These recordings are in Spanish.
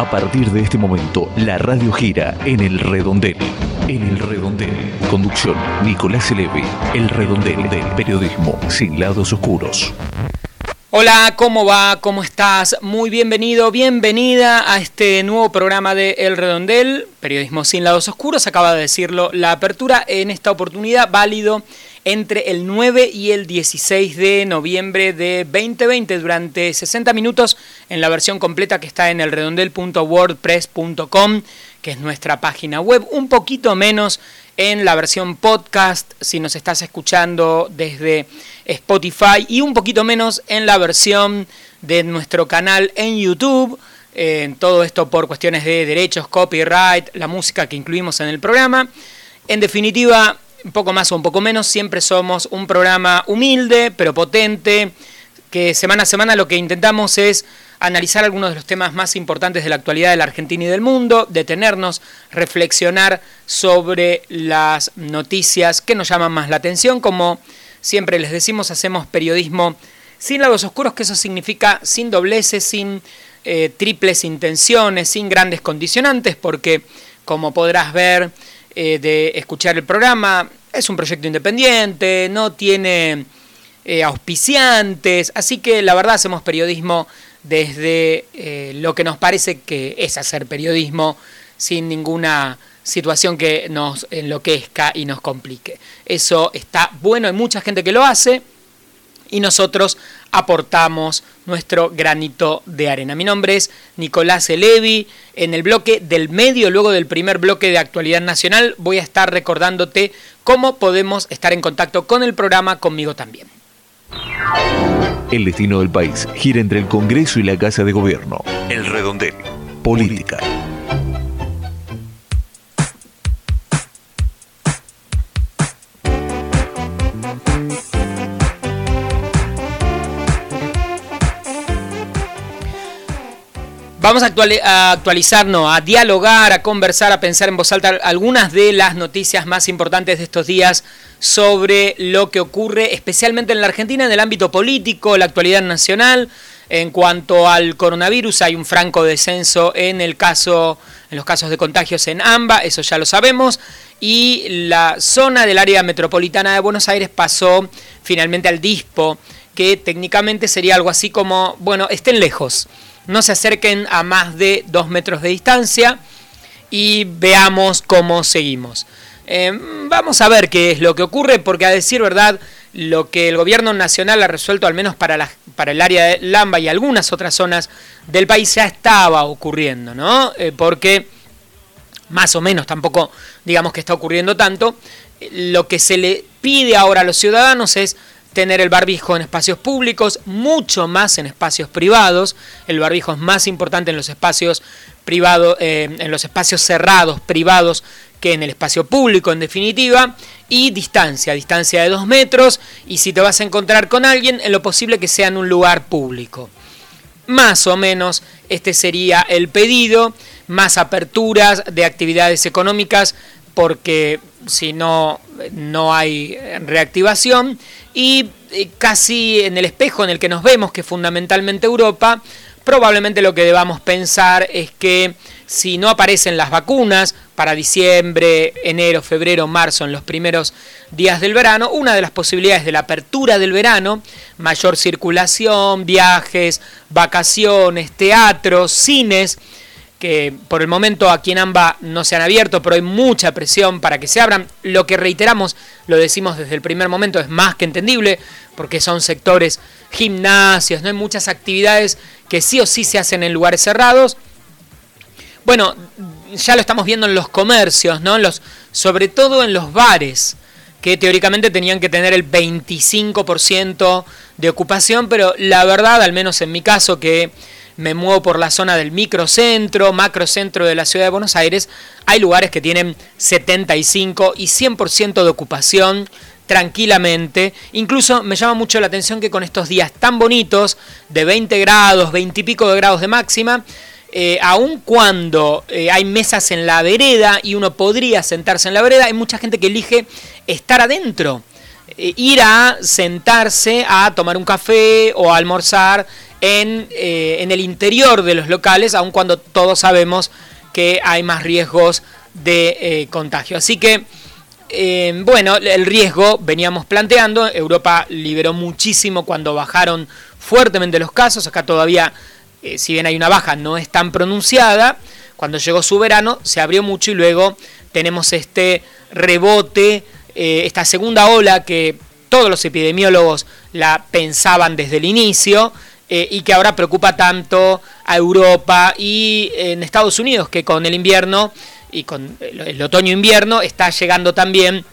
A partir de este momento, la radio gira en el redondel. En el redondel. Conducción, Nicolás Elevi. El redondel del periodismo sin lados oscuros. Hola, ¿cómo va? ¿Cómo estás? Muy bienvenido, bienvenida a este nuevo programa de El Redondel, Periodismo sin lados oscuros. Acaba de decirlo la apertura en esta oportunidad, válido entre el 9 y el 16 de noviembre de 2020 durante 60 minutos en la versión completa que está en elredondel.wordpress.com, que es nuestra página web, un poquito menos en la versión podcast si nos estás escuchando desde Spotify y un poquito menos en la versión de nuestro canal en YouTube. Eh, todo esto por cuestiones de derechos, copyright, la música que incluimos en el programa. En definitiva, un poco más o un poco menos, siempre somos un programa humilde pero potente, que semana a semana lo que intentamos es analizar algunos de los temas más importantes de la actualidad de la Argentina y del mundo, detenernos, reflexionar sobre las noticias que nos llaman más la atención, como siempre les decimos, hacemos periodismo sin lados oscuros, que eso significa sin dobleces, sin eh, triples intenciones, sin grandes condicionantes, porque como podrás ver eh, de escuchar el programa, es un proyecto independiente, no tiene eh, auspiciantes, así que la verdad hacemos periodismo desde lo que nos parece que es hacer periodismo sin ninguna situación que nos enloquezca y nos complique. Eso está bueno, hay mucha gente que lo hace y nosotros aportamos nuestro granito de arena. Mi nombre es Nicolás Elevi. En el bloque del medio, luego del primer bloque de actualidad nacional, voy a estar recordándote cómo podemos estar en contacto con el programa conmigo también. El destino del país gira entre el Congreso y la Casa de Gobierno. El redondel. Política. Vamos a, actualizarnos, a dialogar, a conversar, a pensar en voz alta algunas de las noticias más importantes de estos días sobre lo que ocurre especialmente en la Argentina en el ámbito político, la actualidad nacional. En cuanto al coronavirus, hay un franco descenso en el caso, en los casos de contagios en AMBA, eso ya lo sabemos, y la zona del área metropolitana de Buenos Aires pasó finalmente al DISPO, que técnicamente sería algo así como, bueno, estén lejos no se acerquen a más de dos metros de distancia y veamos cómo seguimos. Eh, vamos a ver qué es lo que ocurre, porque a decir verdad, lo que el gobierno nacional ha resuelto, al menos para, la, para el área de Lamba y algunas otras zonas del país, ya estaba ocurriendo, ¿no? Eh, porque más o menos tampoco digamos que está ocurriendo tanto. Lo que se le pide ahora a los ciudadanos es tener el barbijo en espacios públicos, mucho más en espacios privados. El barbijo es más importante en los espacios privados, eh, en los espacios cerrados, privados, que en el espacio público, en definitiva. Y distancia, distancia de dos metros. Y si te vas a encontrar con alguien, en lo posible que sea en un lugar público. Más o menos este sería el pedido, más aperturas de actividades económicas, porque si no, no hay reactivación y eh, casi en el espejo en el que nos vemos, que es fundamentalmente Europa, probablemente lo que debamos pensar es que si no aparecen las vacunas para diciembre, enero, febrero, marzo, en los primeros días del verano, una de las posibilidades de la apertura del verano, mayor circulación, viajes, vacaciones, teatros, cines, que por el momento aquí en AMBA no se han abierto, pero hay mucha presión para que se abran. Lo que reiteramos, lo decimos desde el primer momento, es más que entendible, porque son sectores, gimnasios, no hay muchas actividades que sí o sí se hacen en lugares cerrados. Bueno, ya lo estamos viendo en los comercios, ¿no? Los, sobre todo en los bares, que teóricamente tenían que tener el 25% de ocupación, pero la verdad, al menos en mi caso, que me muevo por la zona del microcentro, macrocentro de la ciudad de Buenos Aires, hay lugares que tienen 75 y 100% de ocupación tranquilamente. Incluso me llama mucho la atención que con estos días tan bonitos, de 20 grados, 20 y pico de grados de máxima, eh, aun cuando eh, hay mesas en la vereda y uno podría sentarse en la vereda, hay mucha gente que elige estar adentro, eh, ir a sentarse a tomar un café o a almorzar en, en el interior de los locales, aun cuando todos sabemos que hay más riesgos de contagio. Así que eh, bueno, el riesgo veníamos planteando, Europa liberó muchísimo cuando bajaron fuertemente los casos, acá todavía, eh, si bien hay una baja, no es tan pronunciada, cuando llegó su verano se abrió mucho y luego tenemos este rebote, eh, esta segunda ola que todos los epidemiólogos la pensaban desde el inicio, y que ahora preocupa tanto a Europa y en Estados Unidos, que con el invierno y con el otoño-invierno está llegando también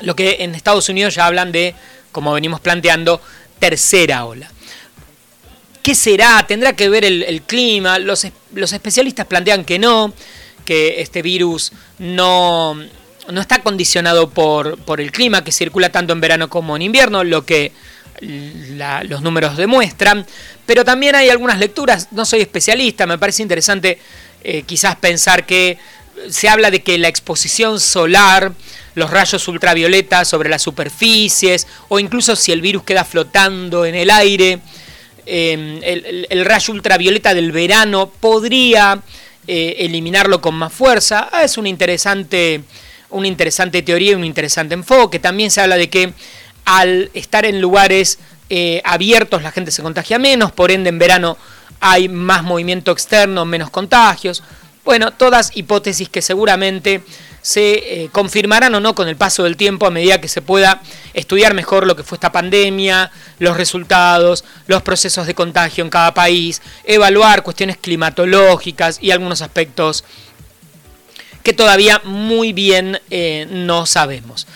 lo que en Estados Unidos ya hablan de, como venimos planteando, tercera ola. ¿Qué será? ¿Tendrá que ver el, clima? Los, los, especialistas plantean que no, que este virus no, no está condicionado por, por, el clima, que circula tanto en verano como en invierno, lo que los números demuestran. Pero también hay algunas lecturas, no soy especialista, me parece interesante eh, quizás pensar que se habla de que la exposición solar, los rayos ultravioleta sobre las superficies, o incluso si el virus queda flotando en el aire, em, el, rayo ultravioleta del verano podría eh, eliminarlo con más fuerza. Ah, es una interesante, una interesante teoría y un interesante enfoque. También se habla de que al estar en lugares eh, abiertos la gente se contagia menos, por ende en verano hay más movimiento externo, menos contagios. Bueno, todas hipótesis que seguramente se eh, confirmarán o no con el paso del tiempo a medida que se pueda estudiar mejor lo que fue esta pandemia, los resultados, los procesos de contagio en cada país, evaluar cuestiones climatológicas y algunos aspectos que todavía muy bien eh, no sabemos.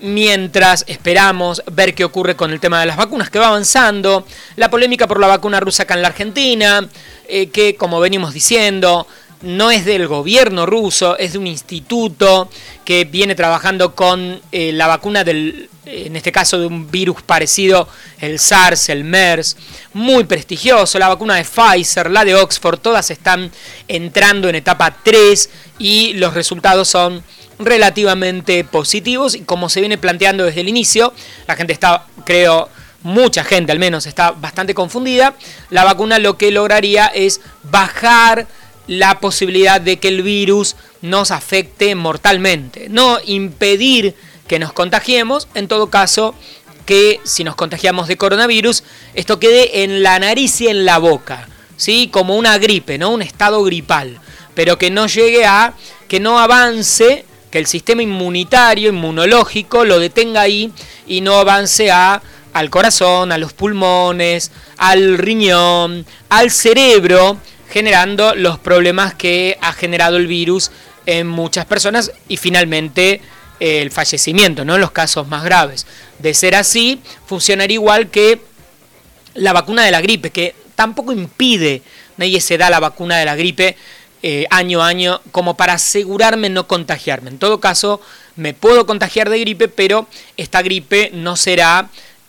Mientras esperamos ver qué ocurre con el tema de las vacunas, que va avanzando, la polémica por la vacuna rusa acá en la Argentina, eh, que como venimos diciendo, no es del gobierno ruso, es de un instituto que viene trabajando con eh, la vacuna del, en este caso de un virus parecido, el SARS, el MERS, muy prestigioso, la vacuna de Pfizer, la de Oxford, todas están entrando en etapa 3 y los resultados son relativamente positivos y como se viene planteando desde el inicio, la gente está, creo, mucha gente al menos está bastante confundida, la vacuna lo que lograría es bajar la posibilidad de que el virus nos afecte mortalmente. No impedir que nos contagiemos, en todo caso que si nos contagiamos de coronavirus, esto quede en la nariz y en la boca, ¿sí? como una gripe, ¿no? un estado gripal, pero que no llegue a, que no avance, que el sistema inmunitario, inmunológico, lo detenga ahí y no avance a al corazón, a los pulmones, al riñón, al cerebro, generando los problemas que ha generado el virus en muchas personas y finalmente el fallecimiento, ¿no? En los casos más graves. De ser así, funcionaría igual que la vacuna de la gripe, que tampoco impide, nadie se da la vacuna de la gripe eh, año a año como para asegurarme no contagiarme. En todo caso, me puedo contagiar de gripe, pero esta gripe no será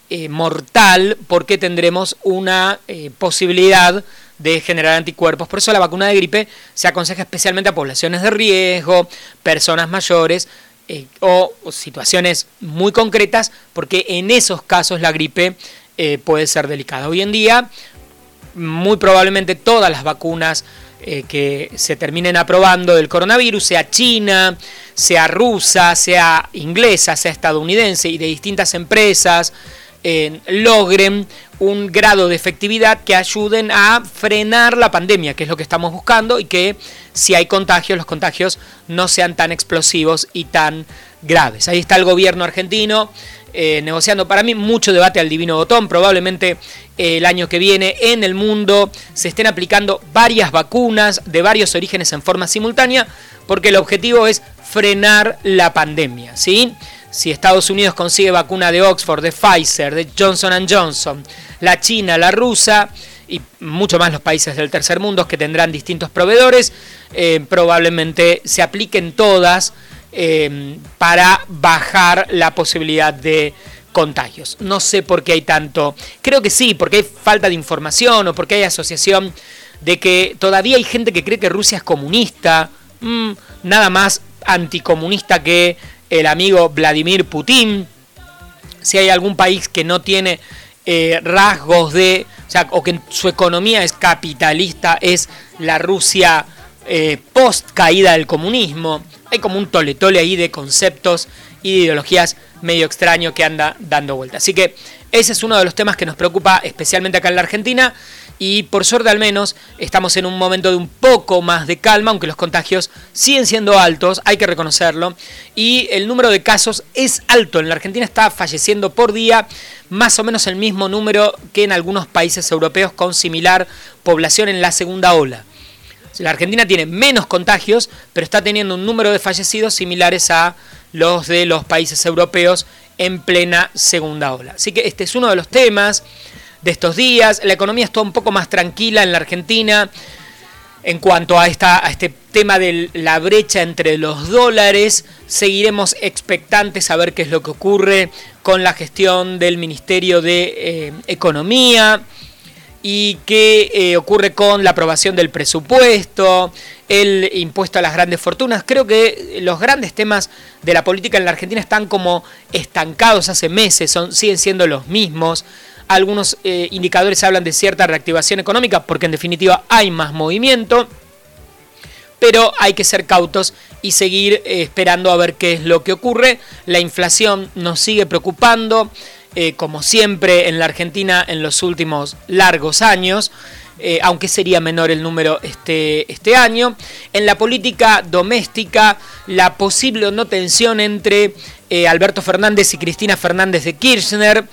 eh, mortal porque tendremos una posibilidad de generar anticuerpos. Por eso la vacuna de gripe se aconseja especialmente a poblaciones de riesgo, personas mayores eh, o, situaciones muy concretas, porque en esos casos la gripe eh, puede ser delicada. Hoy en día, muy probablemente todas las vacunas eh, que se terminen aprobando del coronavirus, sea china, sea rusa, sea inglesa, sea estadounidense y de distintas empresas, logren un grado de efectividad que ayuden a frenar la pandemia, que es lo que estamos buscando, y que si hay contagios, los contagios no sean tan explosivos y tan graves. Ahí está el gobierno argentino eh, negociando para mí mucho debate al divino botón. Probablemente eh, el año que viene en el mundo se estén aplicando varias vacunas de varios orígenes en forma simultánea, porque el objetivo es frenar la pandemia. ¿sí? Si Estados Unidos consigue vacuna de Oxford, de Pfizer, de Johnson Johnson, la China, la rusa y mucho más los países del tercer mundo que tendrán distintos proveedores, eh, probablemente se apliquen todas eh, para bajar la posibilidad de contagios. No sé por qué hay tanto, creo que sí, porque hay falta de información o porque hay asociación de que todavía hay gente que cree que Rusia es comunista, mm, nada más anticomunista que el amigo Vladimir Putin. Si hay algún país que no tiene eh, rasgos de o que su economía es capitalista, es la Rusia eh, post caída del comunismo. Hay como un tole tole ahí de conceptos y de ideologías medio extraño que anda dando vuelta. Así que ese es uno de los temas que nos preocupa especialmente acá en la Argentina y por suerte al menos estamos en un momento de un poco más de calma, aunque los contagios siguen siendo altos, hay que reconocerlo, y el número de casos es alto. En la Argentina está falleciendo por día más o menos el mismo número que en algunos países europeos con similar población en la segunda ola. La Argentina tiene menos contagios, pero está teniendo un número de fallecidos similares a los de los países europeos en plena segunda ola. Así que este es uno de los temas de estos días. La economía está un poco más tranquila en la Argentina en cuanto a, esta, a este tema de la brecha entre los dólares. Seguiremos expectantes a ver qué es lo que ocurre con la gestión del Ministerio de eh, Economía y qué eh, ocurre con la aprobación del presupuesto, el impuesto a las grandes fortunas. Creo que los grandes temas de la política en la Argentina están como estancados hace meses, son, siguen siendo los mismos algunos eh, indicadores hablan de cierta reactivación económica porque en definitiva hay más movimiento, pero hay que ser cautos y seguir eh, esperando a ver qué es lo que ocurre. La inflación nos sigue preocupando, eh, como siempre en la Argentina en los últimos largos años. aunque sería menor el número este, este año. En la política doméstica, la posible o no tensión entre Alberto Fernández y Cristina Fernández de Kirchner,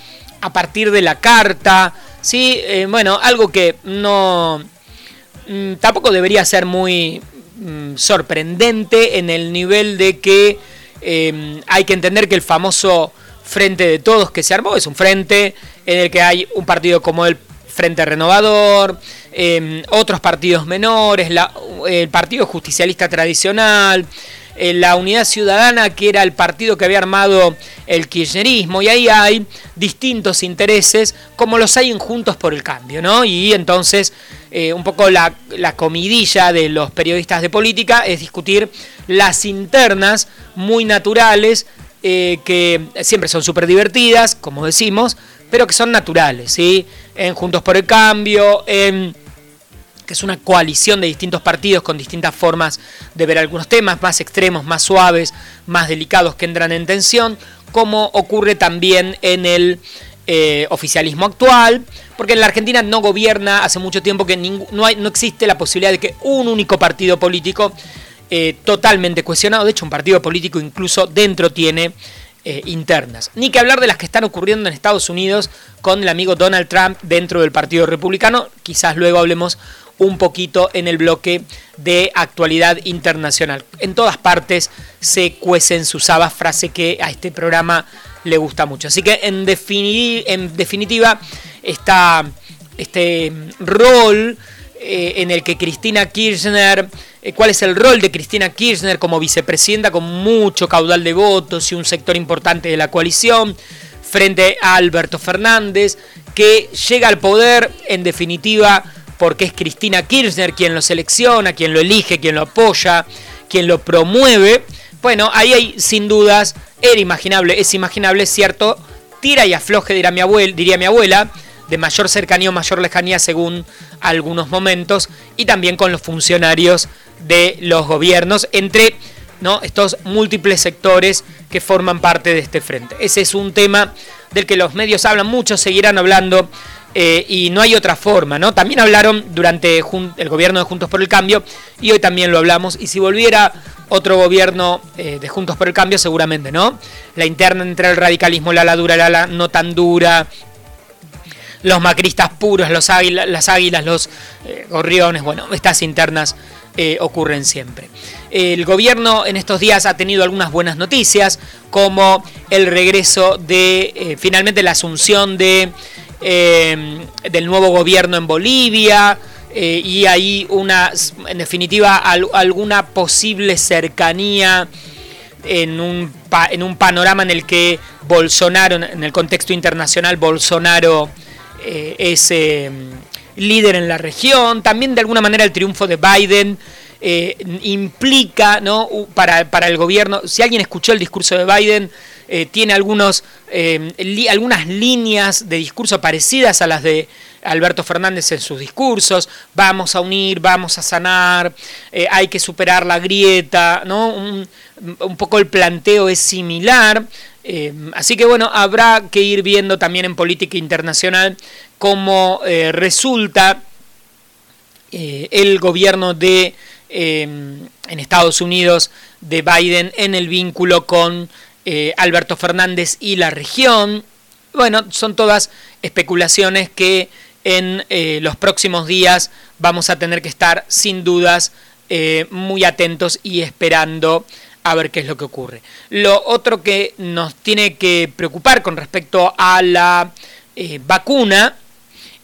a partir de la carta, ¿sí? Eh, bueno, algo que no... Mm, tampoco debería ser muy mm, sorprendente en el nivel de que em, hay que entender que el famoso frente de todos que se armó es un frente en el que hay un partido como el Frente Renovador, em, otros partidos menores, el Partido Justicialista Tradicional, la Unidad Ciudadana, que era el partido que había armado el kirchnerismo, y ahí hay distintos intereses, como los hay en Juntos por el Cambio, ¿no? Y entonces, eh, un poco la, comidilla de los periodistas de política es discutir las internas muy naturales, eh, que siempre son súper divertidas, como decimos, pero que son naturales, ¿sí? En Juntos por el Cambio, en que es una coalición de distintos partidos con distintas formas de ver algunos temas, más extremos, más suaves, más delicados que entran en tensión, como ocurre también en el eh, oficialismo actual, porque en la Argentina no gobierna hace mucho tiempo que no, existe la posibilidad de que un único partido político eh, totalmente cuestionado, de hecho un partido político incluso dentro tiene eh, internas. Ni que hablar de las que están ocurriendo en Estados Unidos con el amigo Donald Trump dentro del Partido Republicano, quizás luego hablemos un poquito en el bloque de actualidad internacional. En todas partes se cuecen sus habas, frase que a este programa le gusta mucho. Así que en, en definitiva, está este rol eh, en el que Cristina Kirchner, eh, cuál es el rol de Cristina Kirchner como vicepresidenta con mucho caudal de votos y un sector importante de la coalición, frente a Alberto Fernández, que llega al poder en definitiva porque es Cristina Kirchner quien lo selecciona, quien lo elige, quien lo apoya, quien lo promueve. Bueno, ahí hay sin dudas, era imaginable, es imaginable, cierto, tira y afloje, diría mi, abuela, diría mi abuela, de mayor cercanía o mayor lejanía según algunos momentos, y también con los funcionarios de los gobiernos, entre ¿no? estos múltiples sectores que forman parte de este frente. Ese es un tema del que los medios hablan mucho, seguirán hablando eh, y no hay otra forma, ¿no? También hablaron durante el gobierno de Juntos por el Cambio y hoy también lo hablamos. Y si volviera otro gobierno eh, de Juntos por el Cambio, seguramente, ¿no? La interna entre el radicalismo, la la dura, la, la no tan dura, los macristas puros, los las águilas, los eh, gorriones, bueno, estas internas ocurren siempre. El gobierno en estos días ha tenido algunas buenas noticias, como el regreso de, finalmente la asunción de Em, del nuevo gobierno en Bolivia eh, y ahí una, en definitiva, alguna posible cercanía en un, en un panorama en el que Bolsonaro, en el contexto internacional, Bolsonaro eh, es em, líder en la región. También de alguna manera el triunfo de Biden eh, implica, ¿no? Para, para, el gobierno, si alguien escuchó el discurso de Biden, tiene algunos, algunas líneas de discurso parecidas a las de Alberto Fernández en sus discursos, vamos a unir, vamos a sanar, hay que superar la grieta, ¿no? Un, un poco el planteo es similar. Eh, así que bueno, habrá que ir viendo también en política internacional cómo eh, resulta eh, el gobierno de en Estados Unidos de Biden en el vínculo con Alberto Fernández y la región. Bueno, son todas especulaciones que en los próximos días vamos a tener que estar sin dudas muy atentos y esperando a ver qué es lo que ocurre. Lo otro que nos tiene que preocupar con respecto a la eh, vacuna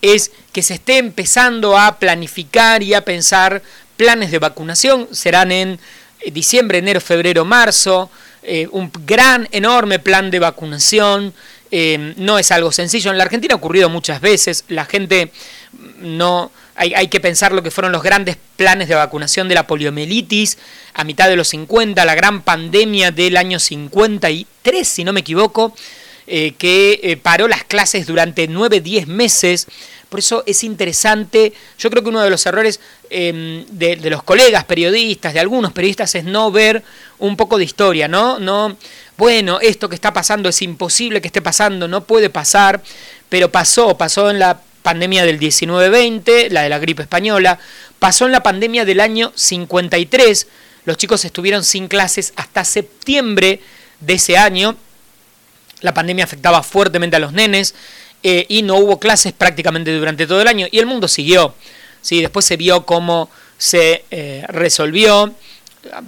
es que se esté empezando a planificar y a pensar planes de vacunación. Serán en eh, diciembre, enero, febrero, marzo. Eh, un gran, enorme plan de vacunación. no es algo sencillo. En la Argentina ha ocurrido muchas veces. La gente no hay, que pensar lo que fueron los grandes planes de vacunación de la poliomielitis a mitad de los 50, la gran pandemia del año 53, si no me equivoco, eh, que eh, paró las clases durante 9, 10 meses. Por eso es interesante, yo creo que uno de los errores em, de, los colegas periodistas, de algunos periodistas, es no ver un poco de historia, ¿no? No, bueno, esto que está pasando es imposible que esté pasando, no puede pasar, pero pasó, pasó en la pandemia del 19-20, la de la gripe española, pasó en la pandemia del año 53, los chicos estuvieron sin clases hasta septiembre de ese año, la pandemia afectaba fuertemente a los nenes eh, y no hubo clases prácticamente durante todo el año y el mundo siguió, ¿sí? después se vio cómo se eh, resolvió,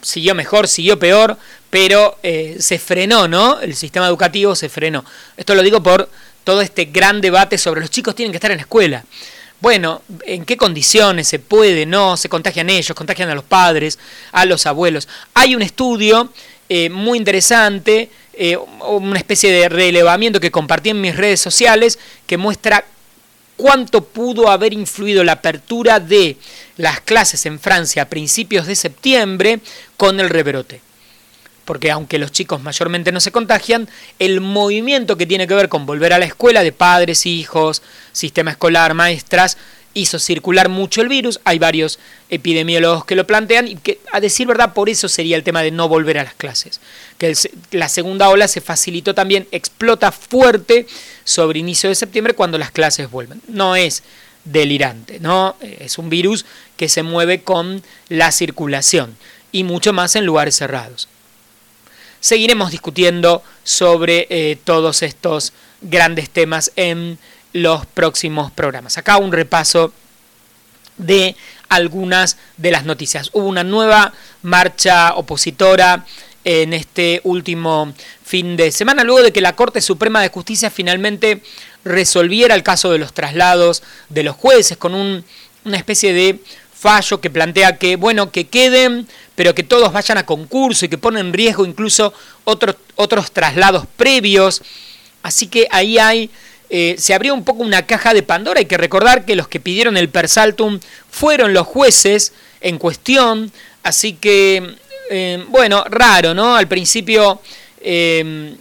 siguió mejor, siguió peor, pero eh, se frenó, ¿no? El sistema educativo se frenó. Esto lo digo por todo este gran debate sobre los chicos tienen que estar en la escuela. Bueno, ¿en qué condiciones se puede? No, se contagian ellos, contagian a los padres, a los abuelos. Hay un estudio muy interesante, eh, una especie de relevamiento que compartí en mis redes sociales que muestra cuánto pudo haber influido la apertura de las clases en Francia a principios de septiembre con el rebrote. Porque aunque los chicos mayormente no se contagian, el movimiento que tiene que ver con volver a la escuela de padres, hijos, sistema escolar, maestras, hizo circular mucho el virus. Hay varios epidemiólogos que lo plantean y que, a decir verdad, por eso sería el tema de no volver a las clases. Que la segunda ola se facilitó también, explota fuerte sobre inicio de septiembre cuando las clases vuelven. No es delirante, ¿no? Es un virus que se mueve con la circulación y mucho más en lugares cerrados seguiremos discutiendo sobre eh, todos estos grandes temas en los próximos programas. Acá un repaso de algunas de las noticias. Hubo una nueva marcha opositora en este último fin de semana, luego de que la Corte Suprema de Justicia finalmente resolviera el caso de los traslados de los jueces con una especie de fallo que plantea que, bueno, que queden, pero que todos vayan a concurso y que pone en riesgo incluso otros traslados previos. Así que ahí hay, eh, se abrió un poco una caja de Pandora. Hay que recordar que los que pidieron el persaltum fueron los jueces en cuestión. Así que, eh, bueno, raro, ¿no? Al principio... Eh,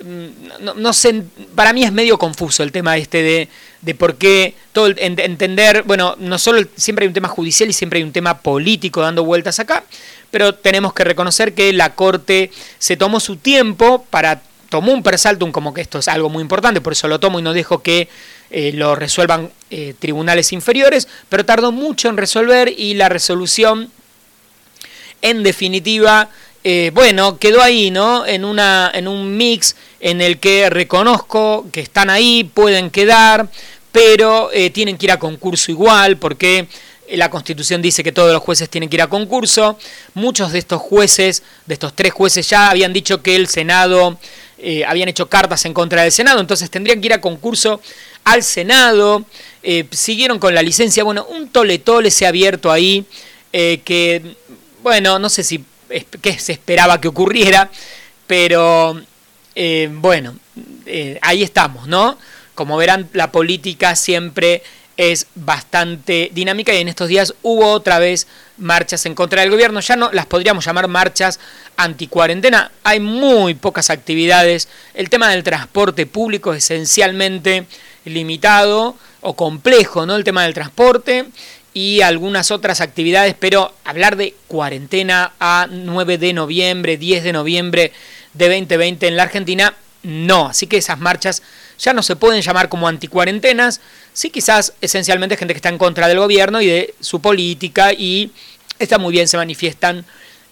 no, sé, para mí es medio confuso el tema este de, de por qué todo entender, bueno, no solo siempre hay un tema judicial y siempre hay un tema político dando vueltas acá, pero tenemos que reconocer que la Corte se tomó su tiempo para tomó un persaltum como que esto es algo muy importante, por eso lo tomo y no dejo que eh, lo resuelvan eh, tribunales inferiores, pero tardó mucho en resolver y la resolución en definitiva eh, bueno, quedó ahí, ¿no? En, una, en un mix en el que reconozco que están ahí, pueden quedar, pero tienen que ir a concurso igual, porque la Constitución dice que todos los jueces tienen que ir a concurso. Muchos de estos jueces, de estos tres jueces, ya habían dicho que el Senado, eh, habían hecho cartas en contra del Senado, entonces tendrían que ir a concurso al Senado. siguieron con la licencia. Bueno, un tole tole se ha abierto ahí, que, bueno, no sé si que se esperaba que ocurriera, pero eh, bueno, eh, ahí estamos, ¿no? Como verán, la política siempre es bastante dinámica y en estos días hubo otra vez marchas en contra del gobierno. Ya no las podríamos llamar marchas anticuarentena. Hay muy pocas actividades. El tema del transporte público es esencialmente limitado o complejo, ¿no? El tema del transporte y algunas otras actividades, pero hablar de cuarentena a 9 de noviembre, 10 de noviembre de 2020 en la Argentina, no. Así que esas marchas ya no se pueden llamar como anticuarentenas, sí quizás esencialmente gente que está en contra del gobierno y de su política y está muy bien, se manifiestan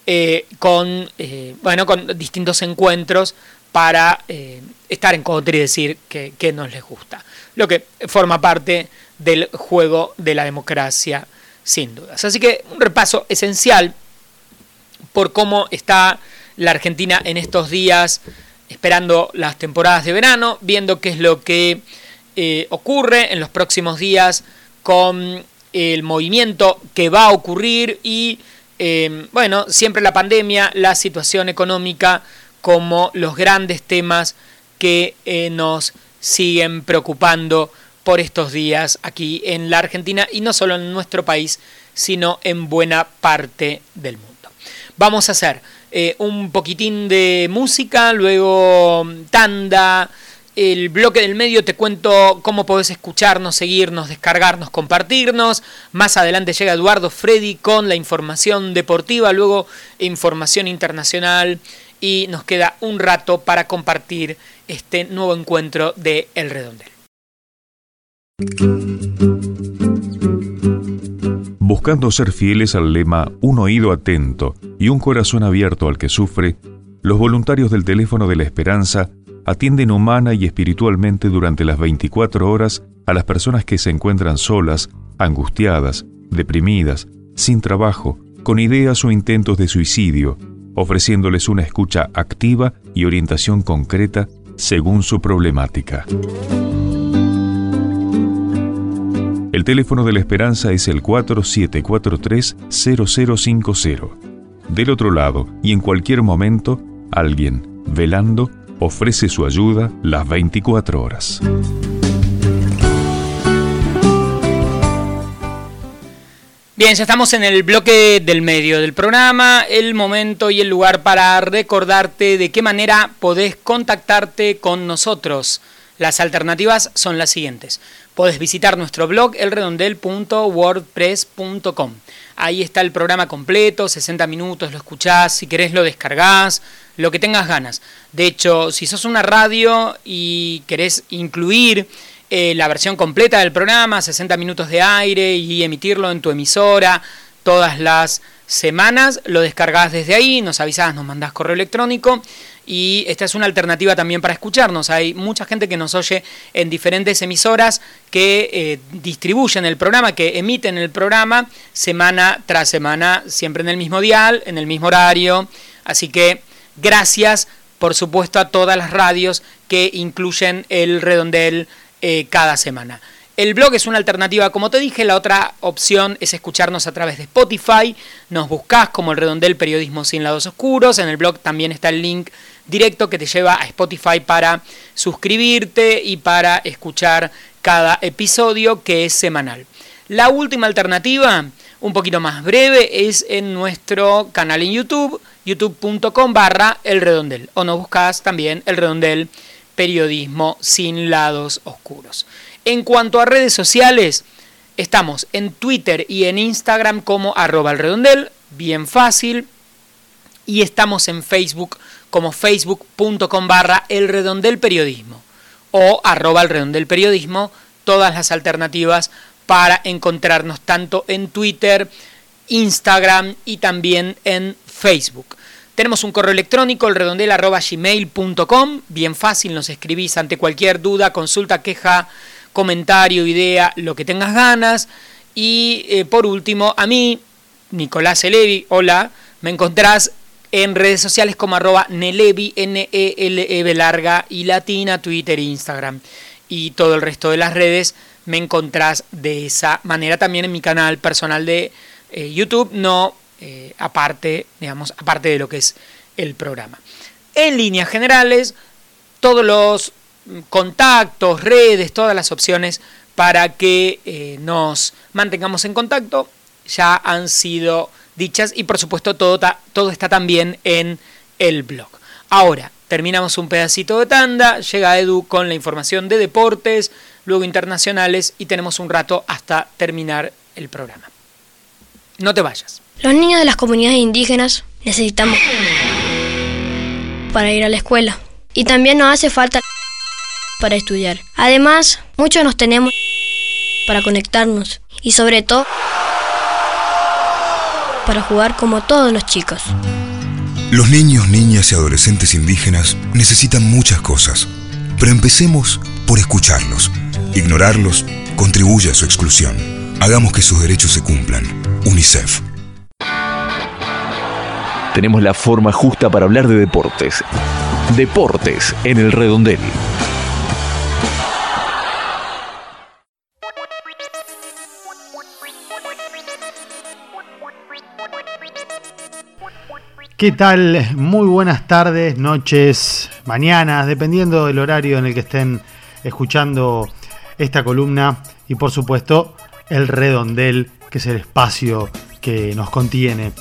eh, con, eh, bueno, con distintos encuentros para eh, estar en contra y decir que, que no les gusta. Lo que forma parte del juego de la democracia, sin dudas. Así que un repaso esencial por cómo está la Argentina en estos días esperando las temporadas de verano, viendo qué es lo que eh, ocurre en los próximos días con el movimiento que va a ocurrir y, eh, bueno, siempre la pandemia, la situación económica como los grandes temas que eh, nos siguen preocupando por estos días aquí en la Argentina y no solo en nuestro país, sino en buena parte del mundo. Vamos a hacer un poquitín de música, luego tanda, el bloque del medio te cuento cómo podés escucharnos, seguirnos, descargarnos, compartirnos. Más adelante llega Eduardo Freddy con la información deportiva, luego información internacional y nos queda un rato para compartir este nuevo encuentro de El Redondel. Buscando ser fieles al lema Un oído atento y un corazón abierto al que sufre, los voluntarios del teléfono de la esperanza atienden humana y espiritualmente durante las 24 horas a las personas que se encuentran solas, angustiadas, deprimidas, sin trabajo, con ideas o intentos de suicidio, ofreciéndoles una escucha activa y orientación concreta según su problemática. El teléfono de la esperanza es el 4743-0050. Del otro lado, y en cualquier momento, alguien, velando, ofrece su ayuda las 24 horas. Bien, ya estamos en el bloque del medio del programa, el momento y el lugar para recordarte de qué manera podés contactarte con nosotros. Las alternativas son las siguientes. Podés visitar nuestro blog elredondel.wordpress.com. Ahí está el programa completo, 60 minutos, lo escuchás, si querés lo descargás, lo que tengas ganas. De hecho, si sos una radio y querés incluir eh, la versión completa del programa, 60 minutos de aire y emitirlo en tu emisora todas las semanas, lo descargás desde ahí, nos avisás, nos mandás correo electrónico y esta es una alternativa también para escucharnos. Hay mucha gente que nos oye en diferentes emisoras que eh, distribuyen el programa, que emiten el programa semana tras semana, siempre en el mismo dial, en el mismo horario. Así que gracias, por supuesto, a todas las radios que incluyen el redondel eh, cada semana. El blog es una alternativa, como te dije, la otra opción es escucharnos a través de Spotify. Nos buscas como el redondel periodismo sin lados oscuros. En el blog también está el link directo que te lleva a Spotify para suscribirte y para escuchar cada episodio que es semanal. La última alternativa, un poquito más breve, es en nuestro canal en YouTube, youtube.com barra el redondel. O nos buscas también el redondel periodismo sin lados oscuros. En cuanto a redes sociales, estamos en Twitter y en Instagram como arroba el redondel, bien fácil. Y estamos en Facebook como facebook.com barra el redondel periodismo o arroba el redondel periodismo, todas las alternativas para encontrarnos tanto en Twitter, Instagram y también en Facebook. Tenemos un correo electrónico, elredondel.gmail.com, bien fácil, nos escribís ante cualquier duda, consulta, queja, comentario, idea, lo que tengas ganas. Y eh, por último, a mí, Nicolás Elevi, hola, me encontrás en redes sociales como arroba Nelevi, N-E-L-E larga y latina, Twitter e Instagram. Y todo el resto de las redes me encontrás de esa manera también en mi canal personal de eh, YouTube, no eh, aparte, digamos, aparte de lo que es el programa. En líneas generales, todos los contactos, redes, todas las opciones para que eh, nos mantengamos en contacto ya han sido dichas y por supuesto todo, todo está también en el blog. Ahora, terminamos un pedacito de tanda, llega Edu con la información de deportes, luego internacionales y tenemos un rato hasta terminar el programa. No te vayas. Los niños de las comunidades indígenas necesitamos para ir a la escuela y también nos hace falta para estudiar. Además, muchos nos tenemos para conectarnos y sobre todo para jugar como todos los chicos. Los niños, niñas y adolescentes indígenas necesitan muchas cosas, pero empecemos por escucharlos. Ignorarlos contribuye a su exclusión. Hagamos que sus derechos se cumplan. UNICEF. Tenemos la forma justa para hablar de deportes. Deportes en el redondel. ¿Qué tal? Muy buenas tardes, noches, mañanas, dependiendo del horario en el que estén escuchando esta columna y por supuesto el redondel, que es el espacio que nos contiene.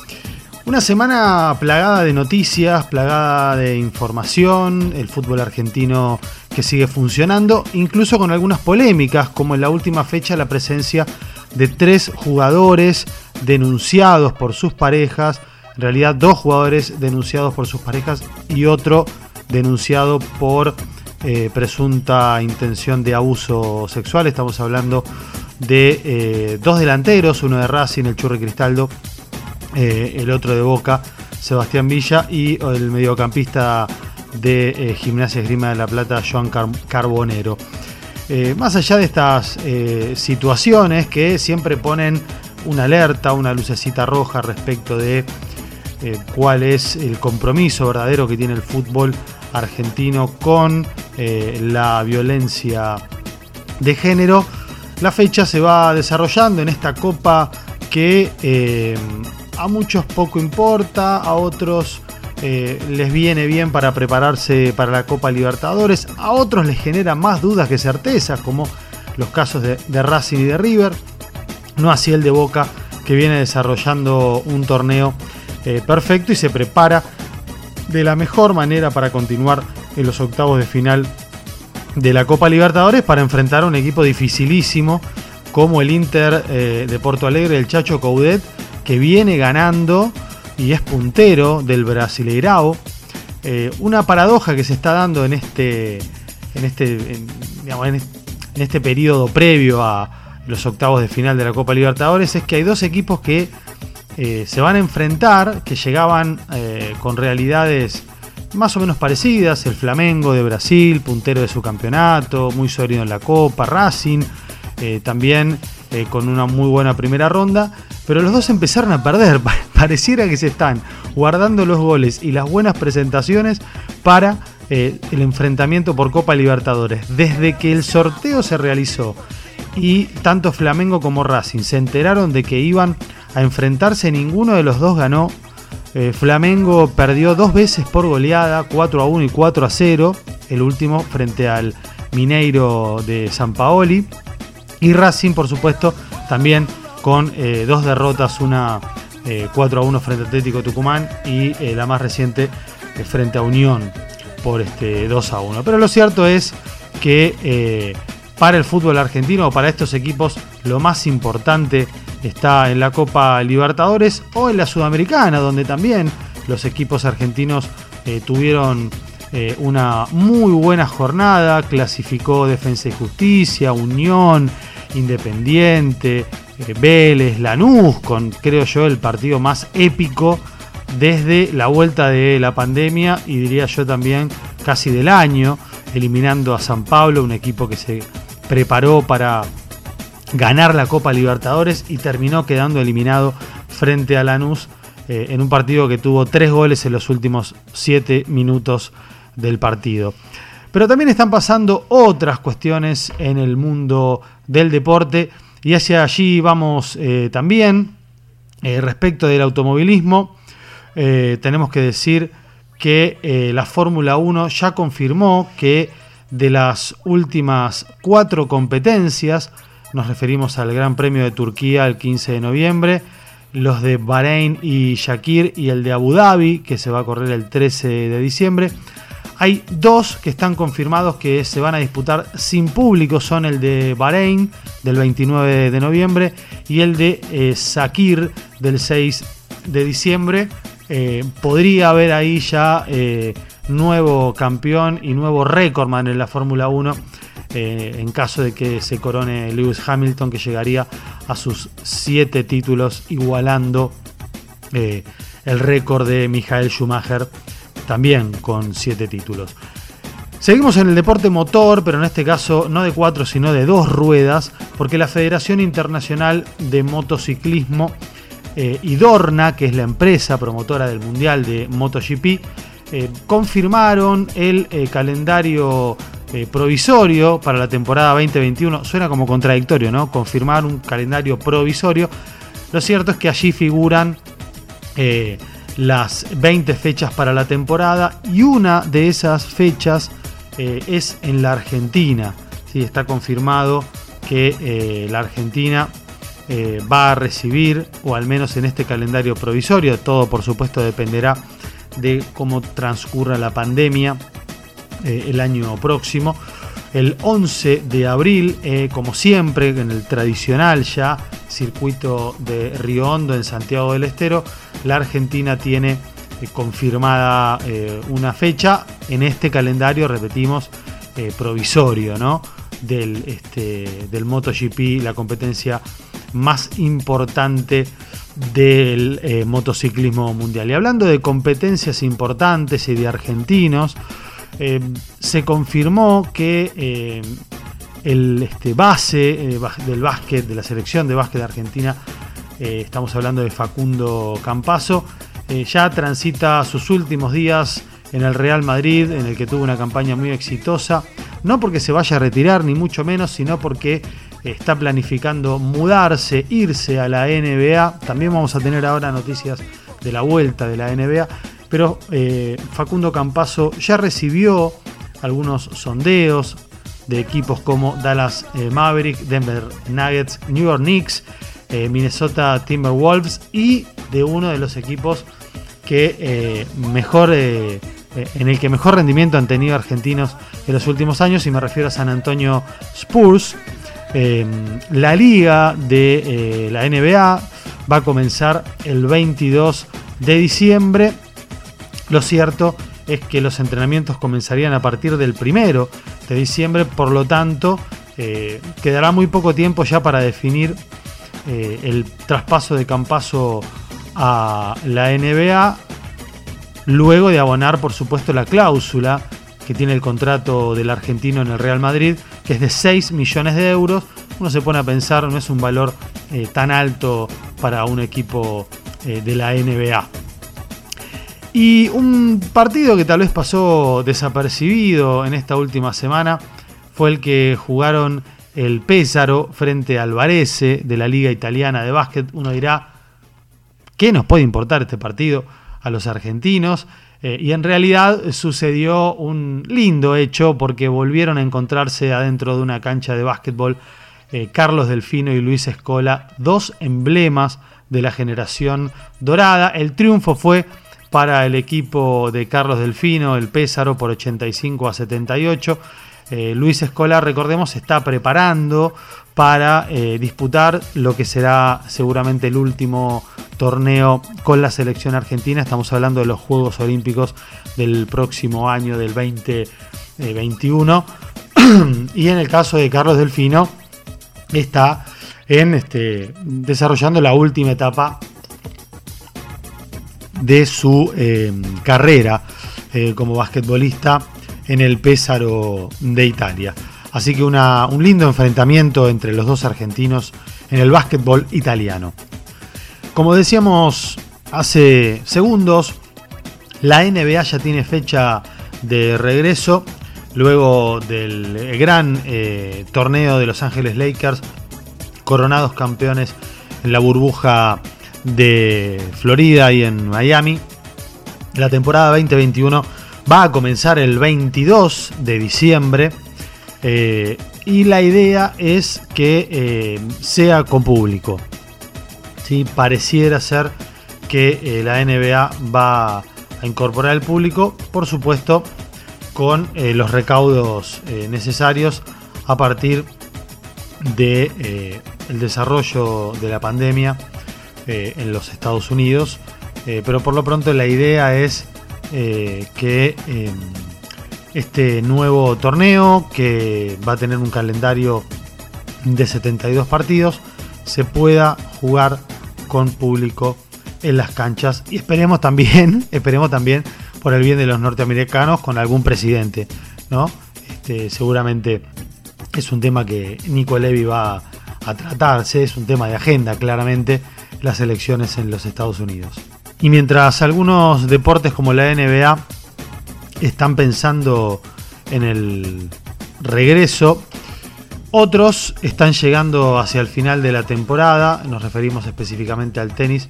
Una semana plagada de noticias, plagada de información, el fútbol argentino que sigue funcionando, incluso con algunas polémicas, como en la última fecha la presencia de tres jugadores denunciados por sus parejas en realidad dos jugadores denunciados por sus parejas y otro denunciado por eh, presunta intención de abuso sexual. Estamos hablando de eh, dos delanteros, uno de Racing, el Churri Cristaldo, eh, el otro de Boca, Sebastián Villa, y el mediocampista de Gimnasia Esgrima de la Plata, Joan Carbonero. más allá de estas situaciones que siempre ponen una alerta, una lucecita roja respecto de eh, cuál es el compromiso verdadero que tiene el fútbol argentino con eh, la violencia de género. La fecha se va desarrollando en esta copa que eh, a muchos poco importa, a otros les viene bien para prepararse para la Copa Libertadores, a otros les genera más dudas que certezas, como los casos de, de Racing y de River, no así el de Boca, que viene desarrollando un torneo eh, perfecto y se prepara de la mejor manera para continuar en los octavos de final de la Copa Libertadores para enfrentar a un equipo dificilísimo como el Inter eh, de Porto Alegre, el Chacho Coudet, que viene ganando y es puntero del Brasileirao. Eh, una paradoja que se está dando en este, en este, en este periodo previo a los octavos de final de la Copa Libertadores es que hay dos equipos que eh, se van a enfrentar, que llegaban eh, con realidades más o menos parecidas, el Flamengo de Brasil, puntero de su campeonato, muy sólido en la Copa, Racing, también con una muy buena primera ronda, pero los dos empezaron a perder, pareciera que se están guardando los goles y las buenas presentaciones para el enfrentamiento por Copa Libertadores. Desde que el sorteo se realizó y tanto Flamengo como Racing se enteraron de que iban a enfrentarse, ninguno de los dos ganó. Eh, Flamengo perdió dos veces por goleada, 4 a 1 y 4 a 0, el último frente al Mineiro de San Paoli. Y Racing, por supuesto, también con eh, dos derrotas, una 4 eh, a 1 frente a Atlético Tucumán y la más reciente frente a Unión por este 2 a 1. Pero lo cierto es que para el fútbol argentino o para estos equipos lo más importante está en la Copa Libertadores o en la Sudamericana, donde también los equipos argentinos eh, tuvieron eh, una muy buena jornada, clasificó Defensa y Justicia, Unión, Independiente, eh, Vélez, Lanús, con creo yo el partido más épico desde la vuelta de la pandemia y diría yo también casi del año, eliminando a San Pablo, un equipo que se preparó para ganar la Copa Libertadores y terminó quedando eliminado frente a Lanús eh, en un partido que tuvo tres goles en los últimos siete minutos del partido. Pero también están pasando otras cuestiones en el mundo del deporte y hacia allí vamos eh, también. Eh, respecto del automovilismo, tenemos que decir que la Fórmula 1 ya confirmó que de las últimas cuatro competencias, nos referimos al Gran Premio de Turquía el 15 de noviembre, los de Bahrein y Shakir y el de Abu Dhabi, que se va a correr el 13 de diciembre. Hay dos que están confirmados que se van a disputar sin público, son el de Bahrein del 29 de noviembre y el de eh, Shakir del 6 de diciembre. Eh, podría haber ahí ya eh, nuevo campeón y nuevo récordman en la Fórmula 1 eh, en caso de que se corone Lewis Hamilton, que llegaría a sus siete títulos, igualando el récord de Michael Schumacher, también con siete títulos. Seguimos en el deporte motor, pero en este caso no de cuatro, sino de dos ruedas, porque la Federación Internacional de Motociclismo eh, y Dorna, que es la empresa promotora del Mundial de MotoGP, confirmaron el calendario eh, provisorio para la temporada 2021. Suena como contradictorio, ¿no? Confirmar un calendario provisorio. Lo cierto es que allí figuran eh, las 20 fechas para la temporada y una de esas fechas eh, es en la Argentina. Sí, está confirmado que la Argentina va a recibir, o al menos en este calendario provisorio, todo por supuesto dependerá de cómo transcurra la pandemia eh, el año próximo. El 11 de abril, eh, como siempre, en el tradicional ya circuito de Río Hondo en Santiago del Estero, la Argentina tiene eh, confirmada una fecha en este calendario, repetimos, provisorio, ¿no? Del, este, del MotoGP, la competencia más importante del motociclismo mundial. Y hablando de competencias importantes y de argentinos, eh, se confirmó que eh, el este, base eh, del básquet, de la selección de básquet de Argentina, estamos hablando de Facundo Campaso, ya transita sus últimos días en el Real Madrid, en el que tuvo una campaña muy exitosa, no porque se vaya a retirar, ni mucho menos, sino porque está planificando mudarse, irse a la NBA. También vamos a tener ahora noticias de la vuelta de la NBA pero eh, Facundo Campaso ya recibió algunos sondeos de equipos como Dallas eh, Maverick, Denver Nuggets, New York Knicks, eh, Minnesota Timberwolves y de uno de los equipos que mejor en el que mejor rendimiento han tenido argentinos en los últimos años y me refiero a San Antonio Spurs. la liga de la NBA va a comenzar el 22 de diciembre lo cierto es que los entrenamientos comenzarían a partir del primero de diciembre, por lo tanto, eh, quedará muy poco tiempo ya para definir eh, el traspaso de Campaso a la NBA, luego de abonar, por supuesto, la cláusula que tiene el contrato del argentino en el Real Madrid, que es de 6 millones de euros. Uno se pone a pensar, no es un valor eh, tan alto para un equipo de la NBA. Y un partido que tal vez pasó desapercibido en esta última semana fue el que jugaron el Pésaro frente al Varese de la Liga Italiana de Básquet. Uno dirá, ¿qué nos puede importar este partido a los argentinos? Eh, y en realidad sucedió un lindo hecho porque volvieron a encontrarse adentro de una cancha de básquetbol eh, Carlos Delfino y Luis Escola, dos emblemas de la generación dorada. El triunfo fue para el equipo de Carlos Delfino, el Pésaro, por 85 a 78. Eh, Luis Escolar, recordemos, está preparando para eh, disputar lo que será seguramente el último torneo con la selección argentina. Estamos hablando de los Juegos Olímpicos del próximo año, del 2021. y en el caso de Carlos Delfino, está en este, desarrollando la última etapa de su eh, carrera eh, como basquetbolista en el Pésaro de Italia. Así que un lindo enfrentamiento entre los dos argentinos en el básquetbol italiano. Como decíamos hace segundos, la NBA ya tiene fecha de regreso luego del gran eh, torneo de Los Ángeles Lakers, coronados campeones en la burbuja de Florida y en Miami. La temporada 2021 va a comenzar el 22 de diciembre. Eh, y la idea es que eh, sea con público. Pareciera ser que eh, la NBA va a incorporar el público, por supuesto, con eh, los recaudos necesarios a partir de el desarrollo de la pandemia en los Estados Unidos. pero por lo pronto la idea es que em, este nuevo torneo que va a tener un calendario de 72 partidos se pueda jugar con público en las canchas y esperemos también, esperemos también por el bien de los norteamericanos con algún presidente, ¿no? Este, seguramente es un tema que Nico Levy va a tratarse, es un tema de agenda claramente las elecciones en los Estados Unidos. Y mientras algunos deportes como la NBA están pensando en el regreso. Otros están llegando hacia el final de la temporada, nos referimos específicamente al tenis.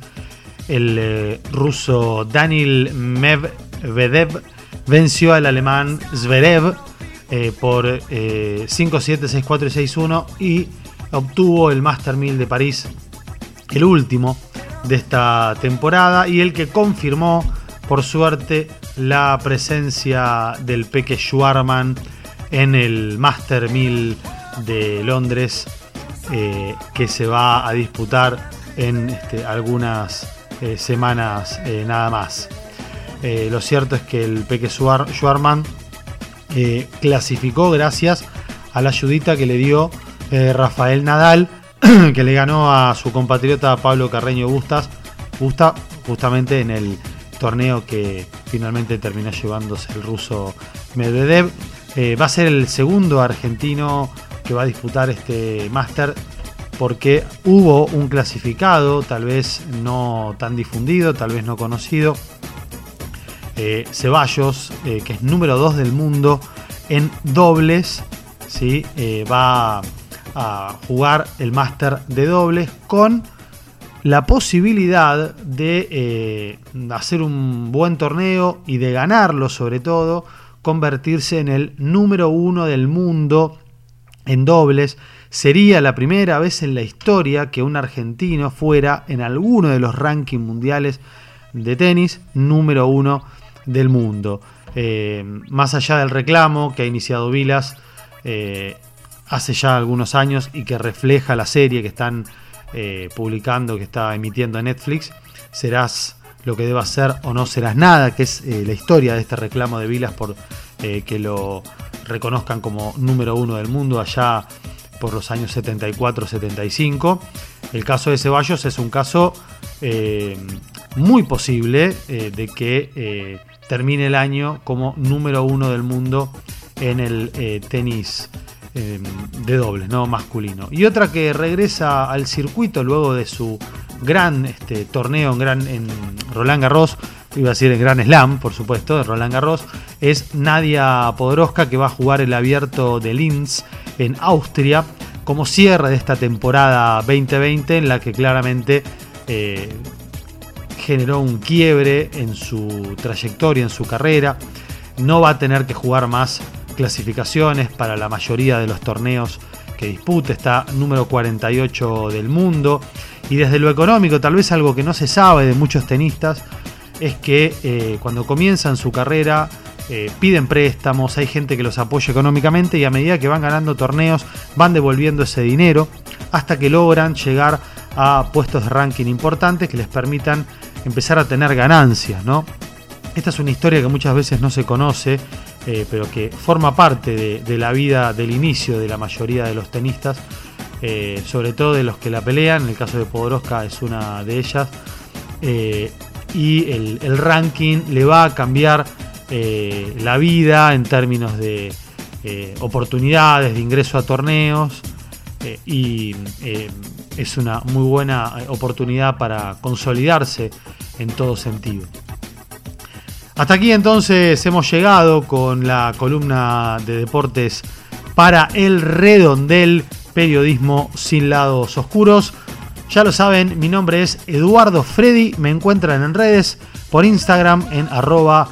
El eh, ruso Daniel Medvedev venció al alemán Zverev eh, por 5-7, 6-4 y 6-1 y obtuvo el Master 1000 de París, el último de esta temporada y el que confirmó por suerte la presencia del Peque Schwarman en el Master 1000 de Londres eh, que se va a disputar en este, algunas eh, semanas eh, nada más. Lo cierto es que el Peque Schwarman clasificó gracias a la ayudita que le dio Rafael Nadal, que le ganó a su compatriota Pablo Carreño Bustas, Busta justamente en el torneo que finalmente terminó llevándose el ruso Medvedev. Eh, va a ser el segundo argentino que va a disputar este máster porque hubo un clasificado, tal vez no tan difundido, tal vez no conocido, eh, Ceballos, eh, que es número 2 del mundo en dobles, ¿sí? va a jugar el máster de dobles con la posibilidad de eh, hacer un buen torneo y de ganarlo sobre todo, convertirse en el número uno del mundo en dobles. Sería la primera vez en la historia que un argentino fuera en alguno de los rankings mundiales de tenis número uno del mundo. Eh, más allá del reclamo que ha iniciado Vilas eh, hace ya algunos años y que refleja la serie que están eh, publicando, que está emitiendo en Netflix, serás lo que debas ser o no serás nada, que es la historia de este reclamo de Vilas por que lo reconozcan como número uno del mundo allá por los años 74-75. El caso de Ceballos es un caso muy posible de que termine el año como número uno del mundo en el tenis Em, de dobles, ¿no? Masculino. Y otra que regresa al circuito luego de su gran este, torneo en, gran, en Roland Garros, iba a decir en Gran Slam, por supuesto, de Roland Garros, es Nadia Podoroska que va a jugar el abierto de Linz en Austria como cierre de esta temporada 2020 en la que claramente eh, generó un quiebre en su trayectoria, en su carrera. No va a tener que jugar más clasificaciones para la mayoría de los torneos que disputa, está número 48 del mundo. Y desde lo económico, tal vez algo que no se sabe de muchos tenistas, es que eh, cuando comienzan su carrera eh, piden préstamos, hay gente que los apoya económicamente y a medida que van ganando torneos van devolviendo ese dinero hasta que logran llegar a puestos de ranking importantes que les permitan empezar a tener ganancias. ¿no? Esta es una historia que muchas veces no se conoce eh, pero que forma parte de, la vida del inicio de la mayoría de los tenistas, eh, sobre todo de los que la pelean, en el caso de Podoroska es una de ellas, eh, y el, ranking le va a cambiar la vida en términos de oportunidades de ingreso a torneos y es una muy buena oportunidad para consolidarse en todo sentido. Hasta aquí entonces hemos llegado con la columna de deportes para el redondel, periodismo sin lados oscuros. Ya lo saben, mi nombre es Eduardo Freddy, me encuentran en redes por Instagram en arroba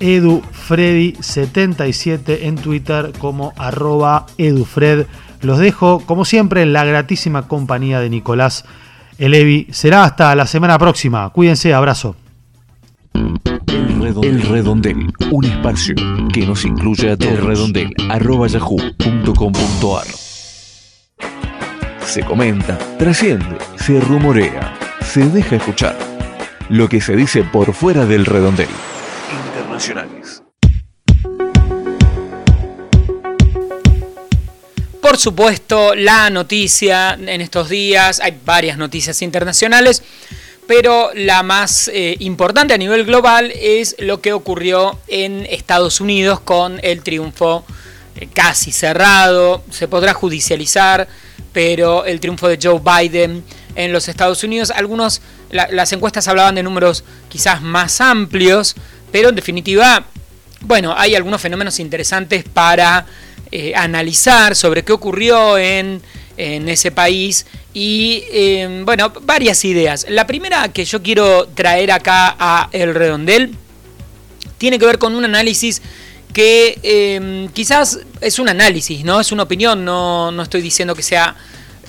edufreddy. Freddy77 en Twitter como arroba edufred. Los dejo, como siempre, en la gratísima compañía de Nicolás Elevi. Será hasta la semana próxima. Cuídense, abrazo. El redondel, un espacio que nos incluye a todos. El redondel, arroba yahoo.com.ar. Se comenta, trasciende, se rumorea, se deja escuchar. Lo que se dice por fuera del redondel. Internacionales. Por supuesto, la noticia en estos días, hay varias noticias internacionales, pero la más eh, importante a nivel global es lo que ocurrió en Estados Unidos con el triunfo eh, casi cerrado, se podrá judicializar, pero el triunfo de Joe Biden en los Estados Unidos, algunos, las encuestas hablaban de números quizás más amplios, pero en definitiva, bueno, hay algunos fenómenos interesantes para eh, analizar sobre qué ocurrió en en ese país y em, bueno, varias ideas. La primera que yo quiero traer acá a El Redondel tiene que ver con un análisis que em, quizás es un análisis, ¿no? Es una opinión, no, no estoy diciendo que sea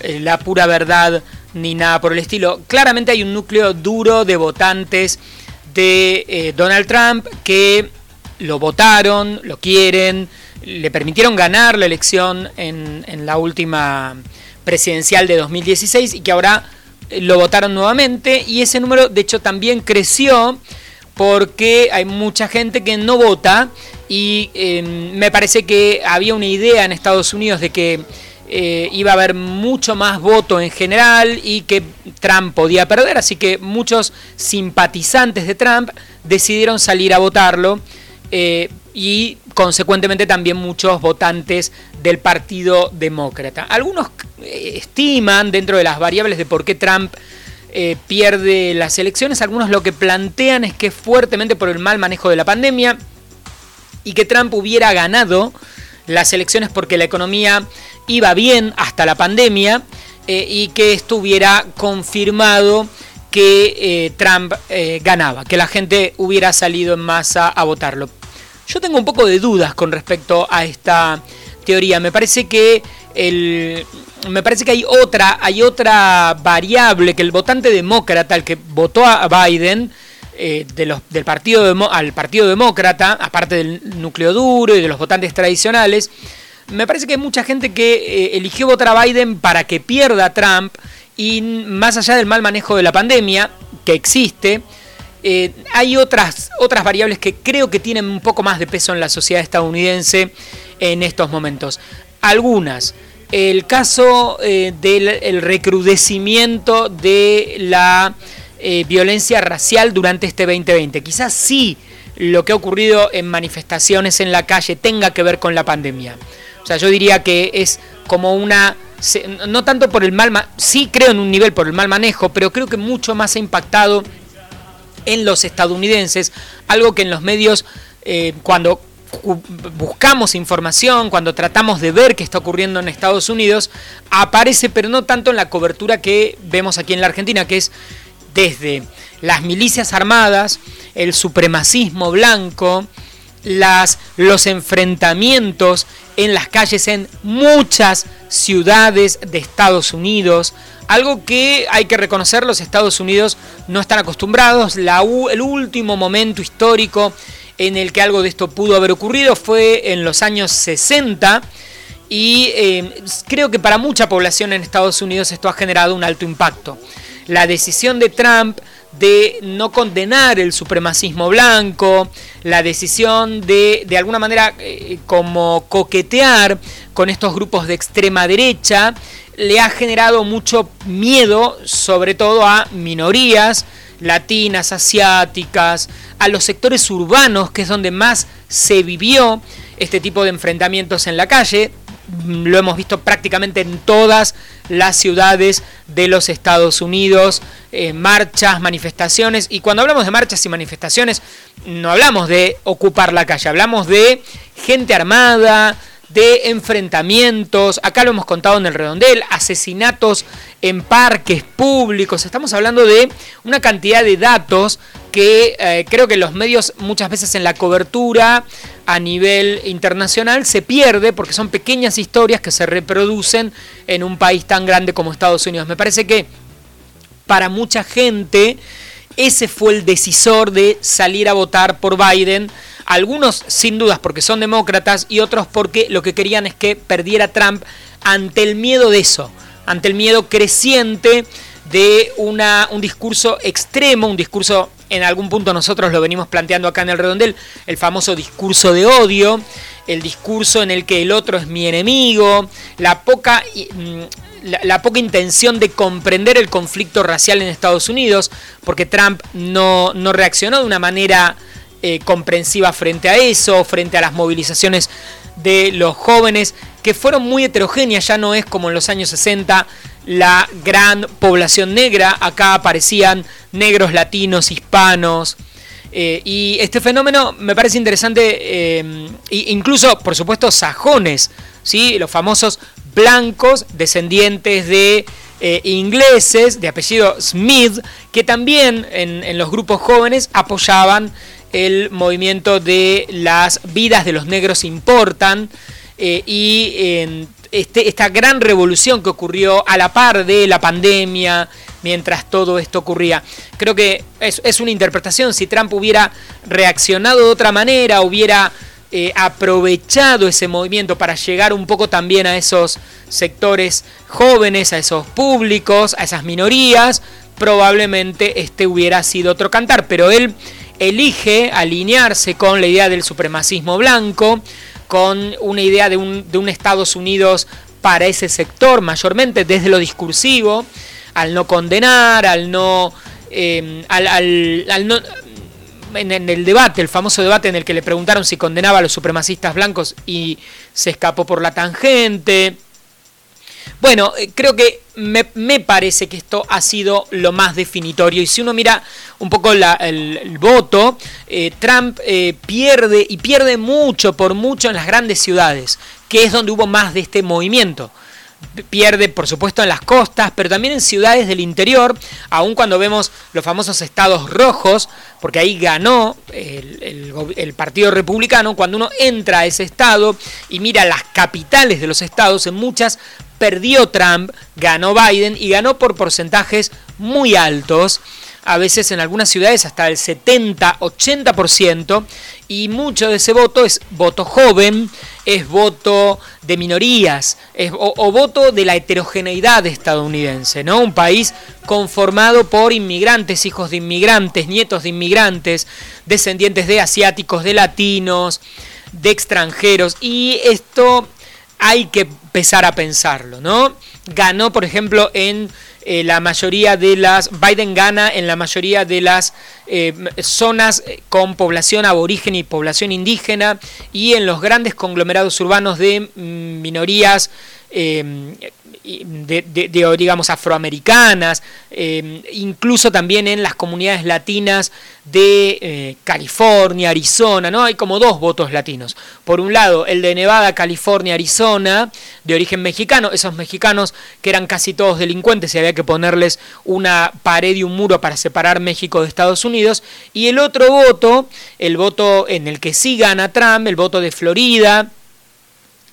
eh, la pura verdad ni nada por el estilo. Claramente hay un núcleo duro de votantes de eh, Donald Trump que lo votaron, lo quieren, le permitieron ganar la elección en, la última presidencial de 2016 y que ahora eh, lo votaron nuevamente y ese número de hecho también creció porque hay mucha gente que no vota y em, me parece que había una idea en Estados Unidos de que eh, iba a haber mucho más voto en general y que Trump podía perder, así que muchos simpatizantes de Trump decidieron salir a votarlo eh, y consecuentemente también muchos votantes del Partido Demócrata. Algunos eh, estiman dentro de las variables de por qué Trump eh, pierde las elecciones, algunos lo que plantean es que fuertemente por el mal manejo de la pandemia y que Trump hubiera ganado las elecciones porque la economía iba bien hasta la pandemia y que estuviera confirmado que Trump ganaba, que la gente hubiera salido en masa a votarlo. Yo tengo un poco de dudas con respecto a esta teoría. Me parece que el, me parece que hay otra, hay otra variable que el votante demócrata, el que votó a Biden, eh, de los, del partido al Partido Demócrata, aparte del núcleo duro y de los votantes tradicionales, me parece que hay mucha gente que eh, eligió votar a Biden para que pierda a Trump y más allá del mal manejo de la pandemia que existe, eh, hay otras, otras variables que creo que tienen un poco más de peso en la sociedad estadounidense en estos momentos. Algunas. El caso eh, del recrudecimiento de la eh, violencia racial durante este 2020. Quizás sí lo que ha ocurrido en manifestaciones en la calle tenga que ver con la pandemia. O sea, yo diría que es como una no tanto por el mal, sí creo en un nivel por el mal manejo, pero creo que mucho más ha impactado en los estadounidenses, algo que en los medios, eh, cuando buscamos información, cuando tratamos de ver qué está ocurriendo en Estados Unidos, aparece, pero no tanto en la cobertura que vemos aquí en la Argentina, que es desde las milicias armadas, el supremacismo blanco, las, los enfrentamientos en las calles en muchas ciudades de Estados Unidos, algo que hay que reconocer, los Estados Unidos no están acostumbrados. La, el último momento histórico en el que algo de esto pudo haber ocurrido fue en los años 60 y eh, creo que para mucha población en Estados Unidos esto ha generado un alto impacto. La decisión de Trump de no condenar el supremacismo blanco, la decisión de de alguna manera eh, como coquetear con estos grupos de extrema derecha, le ha generado mucho miedo, sobre todo a minorías latinas, asiáticas, a los sectores urbanos, que es donde más se vivió este tipo de enfrentamientos en la calle. Lo hemos visto prácticamente en todas las ciudades de los Estados Unidos, eh, marchas, manifestaciones. Y cuando hablamos de marchas y manifestaciones, no hablamos de ocupar la calle, hablamos de gente armada, de enfrentamientos, acá lo hemos contado en el redondel, asesinatos en parques públicos, estamos hablando de una cantidad de datos que eh, creo que los medios muchas veces en la cobertura a nivel internacional se pierde porque son pequeñas historias que se reproducen en un país tan grande como Estados Unidos. Me parece que para mucha gente ese fue el decisor de salir a votar por Biden algunos sin dudas porque son demócratas y otros porque lo que querían es que perdiera Trump ante el miedo de eso, ante el miedo creciente de una, un discurso extremo, un discurso, en algún punto nosotros lo venimos planteando acá en el redondel, el famoso discurso de odio, el discurso en el que el otro es mi enemigo, la poca, mm, la, poca intención de comprender el conflicto racial en Estados Unidos, porque Trump no, no reaccionó de una manera eh, comprensiva frente a eso, frente a las movilizaciones de los jóvenes, que fueron muy heterogéneas, ya no es como en los años 60 la gran población negra, acá aparecían negros, latinos, hispanos, eh, y este fenómeno me parece interesante, eh, incluso, por supuesto, sajones, ¿sí? los famosos blancos descendientes de ingleses de apellido Smith, que también en, los grupos jóvenes apoyaban el movimiento de las vidas de los negros importan eh, y este, esta gran revolución que ocurrió a la par de la pandemia, mientras todo esto ocurría. Creo que es, una interpretación, si Trump hubiera reaccionado de otra manera, hubiera eh, aprovechado ese movimiento para llegar un poco también a esos sectores jóvenes, a esos públicos, a esas minorías, probablemente este hubiera sido otro cantar, pero él elige alinearse con la idea del supremacismo blanco, con una idea de un, de un Estados Unidos para ese sector, mayormente desde lo discursivo, al no condenar, al no... Em, al, no en, en, el debate, el famoso debate en el que le preguntaron si condenaba a los supremacistas blancos y se escapó por la tangente. Bueno, eh, creo que me, parece que esto ha sido lo más definitorio. Y si uno mira un poco el, voto, eh, Trump eh, pierde y pierde mucho, por mucho en las grandes ciudades, que es donde hubo más de este movimiento pierde por supuesto en las costas, pero también en ciudades del interior, aun cuando vemos los famosos estados rojos, porque ahí ganó el, el, Partido Republicano, cuando uno entra a ese estado y mira las capitales de los estados, en muchas perdió Trump, ganó Biden y ganó por porcentajes muy altos, a veces en algunas ciudades hasta el 70-80%, y mucho de ese voto es voto joven, es voto de minorías, es, o, voto de la heterogeneidad estadounidense, ¿no? Un país conformado por inmigrantes, hijos de inmigrantes, nietos de inmigrantes, descendientes de asiáticos, de latinos, de extranjeros, y esto hay que empezar a pensarlo, ¿no? Ganó, por ejemplo, en eh, la mayoría de las, Biden gana en la mayoría de las eh, zonas eh, con población aborigen y población indígena y en los grandes conglomerados urbanos de mm, minorías de, digamos, afroamericanas, eh, incluso también en las comunidades latinas de eh, California, Arizona, ¿no? Hay como dos votos latinos. Por un lado, el de Nevada, California, Arizona, de origen mexicano, esos mexicanos que eran casi todos delincuentes y había que ponerles una pared y un muro para separar México de Estados Unidos. Y el otro voto, el voto en el que sí gana Trump, el voto de Florida,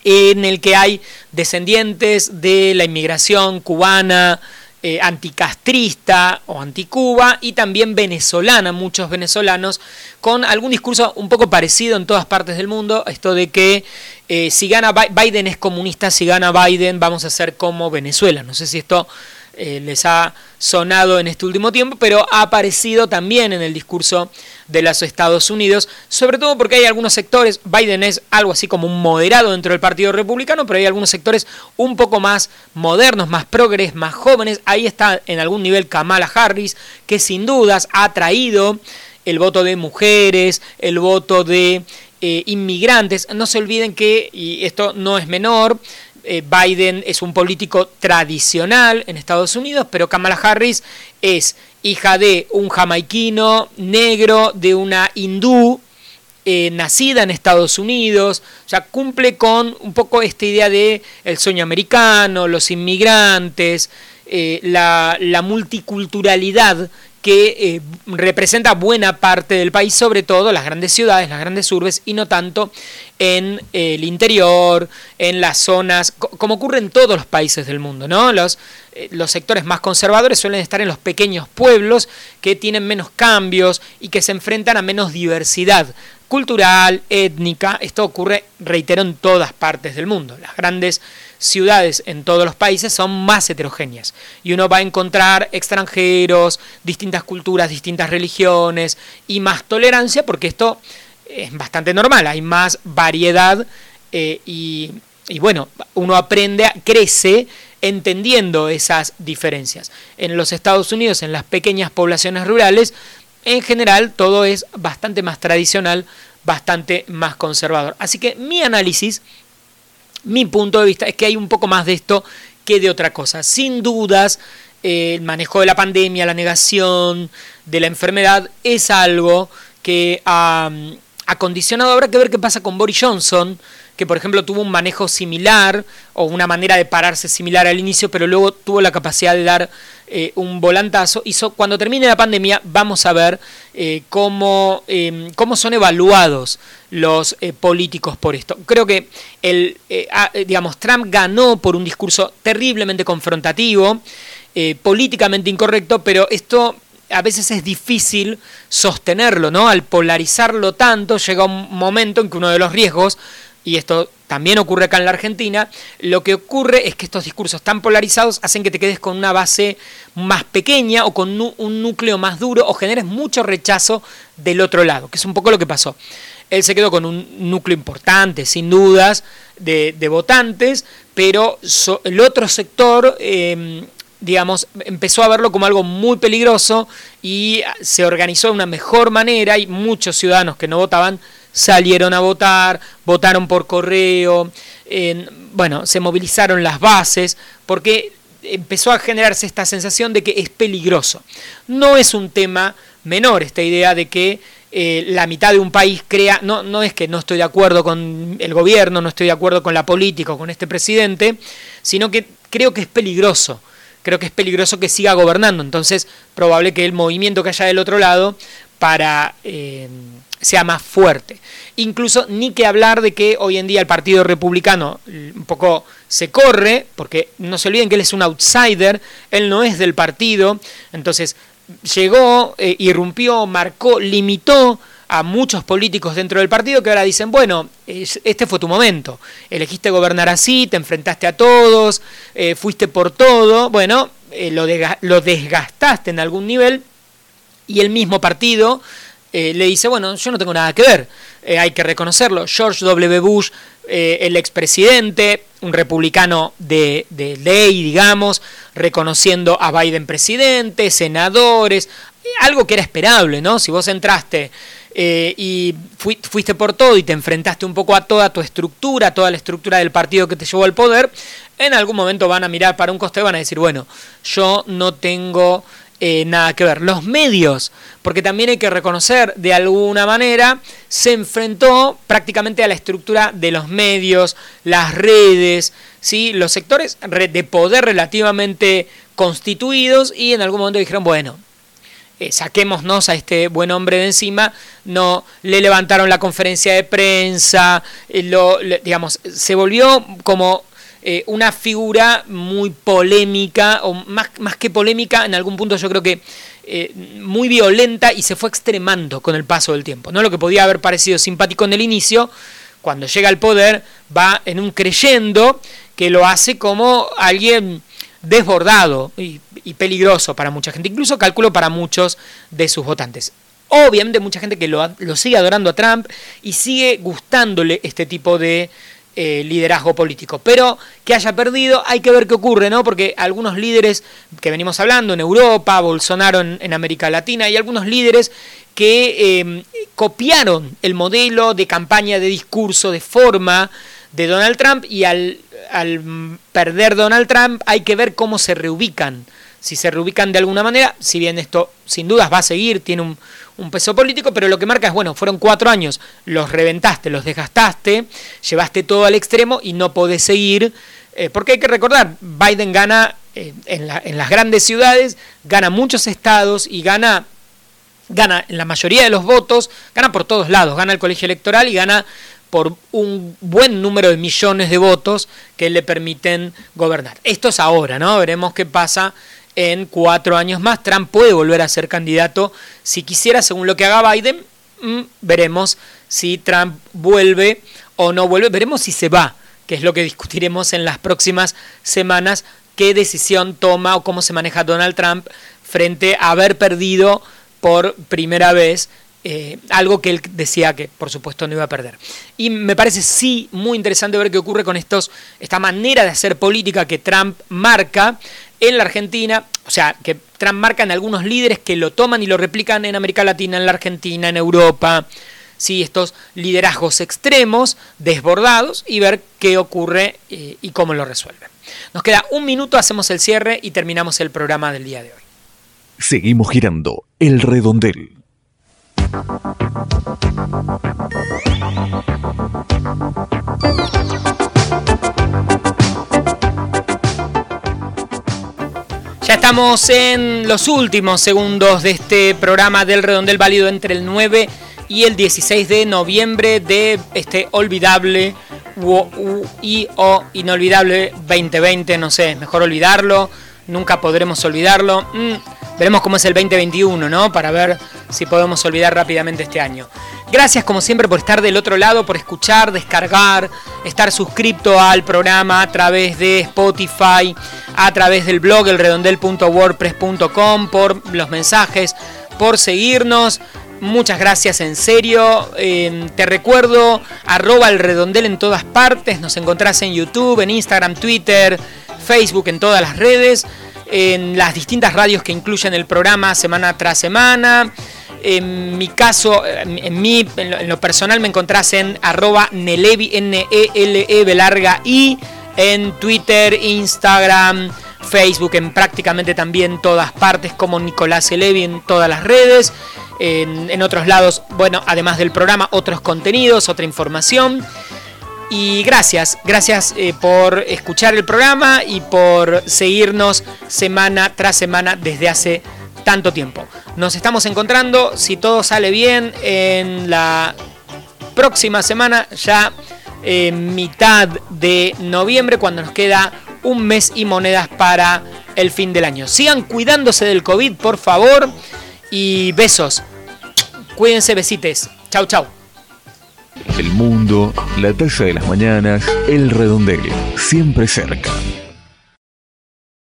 en el que hay descendientes de la inmigración cubana, eh, anticastrista o anticuba y también venezolana, muchos venezolanos, con algún discurso un poco parecido en todas partes del mundo, esto de que eh, si gana Biden es comunista, si gana Biden vamos a ser como Venezuela. No sé si esto eh, les ha sonado en este último tiempo, pero ha aparecido también en el discurso de los Estados Unidos, sobre todo porque hay algunos sectores, Biden es algo así como un moderado dentro del Partido Republicano, pero hay algunos sectores un poco más modernos, más progres, más jóvenes, ahí está en algún nivel Kamala Harris, que sin dudas ha traído el voto de mujeres, el voto de eh, inmigrantes. No se olviden que, y esto no es menor, eh, Biden es un político tradicional en Estados Unidos, pero Kamala Harris es hija de un jamaiquino negro, de una hindú eh, nacida en Estados Unidos, o sea, cumple con un poco esta idea de el sueño americano, los inmigrantes, eh, la, la, multiculturalidad que eh, representa buena parte del país, sobre todo las grandes ciudades, las grandes urbes, y no tanto en eh, el interior, en las zonas, como ocurre en todos los países del mundo, ¿no? Los, eh, los sectores más conservadores suelen estar en los pequeños pueblos que tienen menos cambios y que se enfrentan a menos diversidad cultural, étnica. Esto ocurre, reitero, en todas partes del mundo. Las grandes en todos los países son más heterogéneas y uno va a encontrar extranjeros, distintas culturas, distintas religiones y más tolerancia porque esto es bastante normal, hay más variedad eh, y, y bueno, uno aprende, crece entendiendo esas diferencias. En los Estados Unidos, en las pequeñas poblaciones rurales, en general todo es bastante más tradicional, bastante más conservador. Así que mi análisis mi punto de vista es que hay un poco más de esto que de otra cosa. Sin dudas, el manejo de la pandemia, la negación de la enfermedad es algo que ha, ha condicionado. Habrá que ver qué pasa con Boris Johnson, que por ejemplo tuvo un manejo similar o una manera de pararse similar al inicio, pero luego tuvo la capacidad de dar eh, un volantazo. Y cuando termine la pandemia vamos a ver eh, cómo, em, cómo son evaluados los eh, políticos por esto. Creo que el, digamos, Trump ganó por un discurso terriblemente confrontativo, políticamente incorrecto, pero esto a veces es difícil sostenerlo, ¿no? Al polarizarlo tanto, llega un momento en que uno de los riesgos y esto también ocurre acá en la Argentina, lo que ocurre es que estos discursos tan polarizados hacen que te quedes con una base más pequeña o con un núcleo más duro o generes mucho rechazo del otro lado, que es un poco lo que pasó. Él se quedó con un núcleo importante, sin dudas, de, votantes, pero el otro sector, em, digamos, empezó a verlo como algo muy peligroso y se organizó de una mejor manera y muchos ciudadanos que no votaban salieron a votar, votaron por correo, bueno, se movilizaron las bases, porque empezó a generarse esta sensación de que es peligroso. No es un tema menor esta idea de que eh, la mitad de un país crea, no, no es que no estoy de acuerdo con el gobierno, no estoy de acuerdo con la política o con este presidente, sino que creo que es peligroso. Creo que es peligroso que siga gobernando. Entonces, probable que el movimiento que haya del otro lado para eh, sea más fuerte. Incluso ni que hablar de que hoy en día el Partido Republicano un poco se corre, porque no se olviden que él es un outsider, él no es del partido, entonces llegó, eh, irrumpió, marcó, limitó a muchos políticos dentro del partido que ahora dicen, bueno, este fue tu momento, elegiste gobernar así, te enfrentaste a todos, eh, fuiste por todo, bueno, eh, lo desgastaste en algún nivel y el mismo partido eh, le dice, bueno, yo no tengo nada que ver, eh, hay que reconocerlo. George W. Bush, eh, el expresidente, un republicano de, ley, digamos, reconociendo a Biden presidente, senadores, algo que era esperable, ¿no? Si vos entraste y fuiste por todo y te enfrentaste un poco a toda tu estructura, a toda la estructura del partido que te llevó al poder, en algún momento van a mirar para un costado y van a decir, bueno, yo no tengo eh, nada que ver. Los medios, porque también hay que reconocer, de alguna manera, se enfrentó prácticamente a la estructura de los medios, las redes, ¿sí? los sectores de poder relativamente constituidos y en algún momento dijeron, bueno, eh, saquémonos a este buen hombre de encima, no le levantaron la conferencia de prensa, eh, lo, digamos, se volvió como eh, una figura muy polémica, o más, más que polémica, en algún punto yo creo que eh, muy violenta y se fue extremando con el paso del tiempo. ¿no? Lo que podía haber parecido simpático en el inicio, cuando llega al poder, va en un creyendo que lo hace como alguien desbordado y, peligroso para mucha gente, incluso calculo para muchos de sus votantes. Obviamente mucha gente que lo, lo sigue adorando a Trump y sigue gustándole este tipo de eh, liderazgo político. Pero que haya perdido, hay que ver qué ocurre, ¿no? Porque algunos líderes que venimos hablando en Europa, Bolsonaro en, América Latina, y algunos líderes que em, copiaron el modelo de campaña, de discurso, de forma de Donald Trump y al, al perder Donald Trump hay que ver cómo se reubican. Si se reubican de alguna manera, si bien esto sin dudas va a seguir, tiene un, un peso político, pero lo que marca es, bueno, fueron cuatro años, los reventaste, los desgastaste, llevaste todo al extremo y no podés seguir, eh, porque hay que recordar, Biden gana eh, en, las grandes ciudades, gana muchos estados y gana, gana la mayoría de los votos, gana por todos lados, gana el colegio electoral y gana por un buen número de millones de votos que le permiten gobernar. Esto es ahora, ¿no? Veremos qué pasa en cuatro años más. Trump puede volver a ser candidato si quisiera, según lo que haga Biden. Mm, veremos si Trump vuelve o no vuelve. Veremos si se va, que es lo que discutiremos en las próximas semanas. Qué decisión toma o cómo se maneja Donald Trump frente a haber perdido por primera vez eh, algo que él decía que por supuesto no iba a perder. Y me parece sí muy interesante ver qué ocurre con estos, esta manera de hacer política que Trump marca en la Argentina, o sea, que Trump marca en algunos líderes que lo toman y lo replican en América Latina, en la Argentina, en Europa, sí, estos liderazgos extremos, desbordados, y ver qué ocurre eh, y cómo lo resuelven. Nos queda un minuto, hacemos el cierre y terminamos el programa del día de hoy. Seguimos girando el redondel. Ya estamos en los últimos segundos de este programa del Redondel válido entre el 9 y el 16 de noviembre de este olvidable y o inolvidable 2020, no sé, mejor olvidarlo, nunca podremos olvidarlo. Mm, veremos cómo es el 2021, ¿no? Para ver si podemos olvidar rápidamente este año. Gracias como siempre por estar del otro lado, por escuchar, descargar, estar suscrito al programa a través de Spotify, a través del blog elredondel.wordpress.com, por los mensajes, por seguirnos. Muchas gracias en serio. Eh, te recuerdo, arroba el redondel en todas partes. Nos encontrás en YouTube, en Instagram, Twitter, Facebook, en todas las redes. En las distintas radios que incluyen el programa semana tras semana. En mi caso, en, mí, en lo, personal, me encontrás en arroba Nelevi, N-E-L-E, larga I, en Twitter, Instagram, Facebook, en prácticamente también todas partes, como Nicolás Elevi en todas las redes. En otros lados, bueno, además del programa, otros contenidos, otra información. Y gracias, gracias eh, por escuchar el programa y por seguirnos semana tras semana desde hace tanto tiempo. Nos estamos encontrando, si todo sale bien, en la próxima semana, ya en mitad de noviembre, cuando nos queda un mes y monedas para el fin del año. Sigan cuidándose del COVID, por favor, y besos. Cuídense, besites. Chau, chau. El mundo, la taza de las mañanas, el redondel, siempre cerca.